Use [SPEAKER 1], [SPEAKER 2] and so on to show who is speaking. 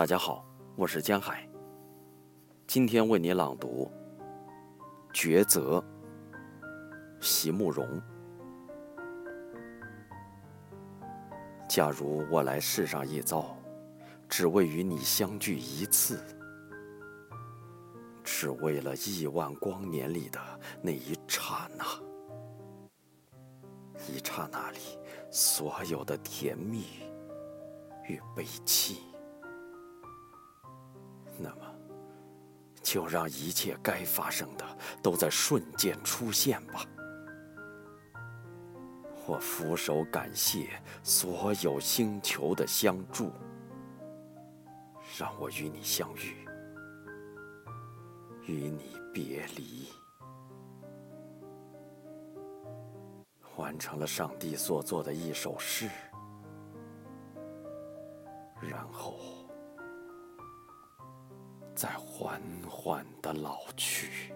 [SPEAKER 1] 大家好，我是江海。今天为你朗读《抉择》，席慕容。假如我来世上一遭，只为与你相聚一次，只为了亿万光年里的那一刹那，一刹那里所有的甜蜜与悲戚。就让一切该发生的都在瞬间出现吧。我俯首感谢所有星球的相助，让我与你相遇，与你别离，完成了上帝所做的一首诗，然后。在缓缓的老去。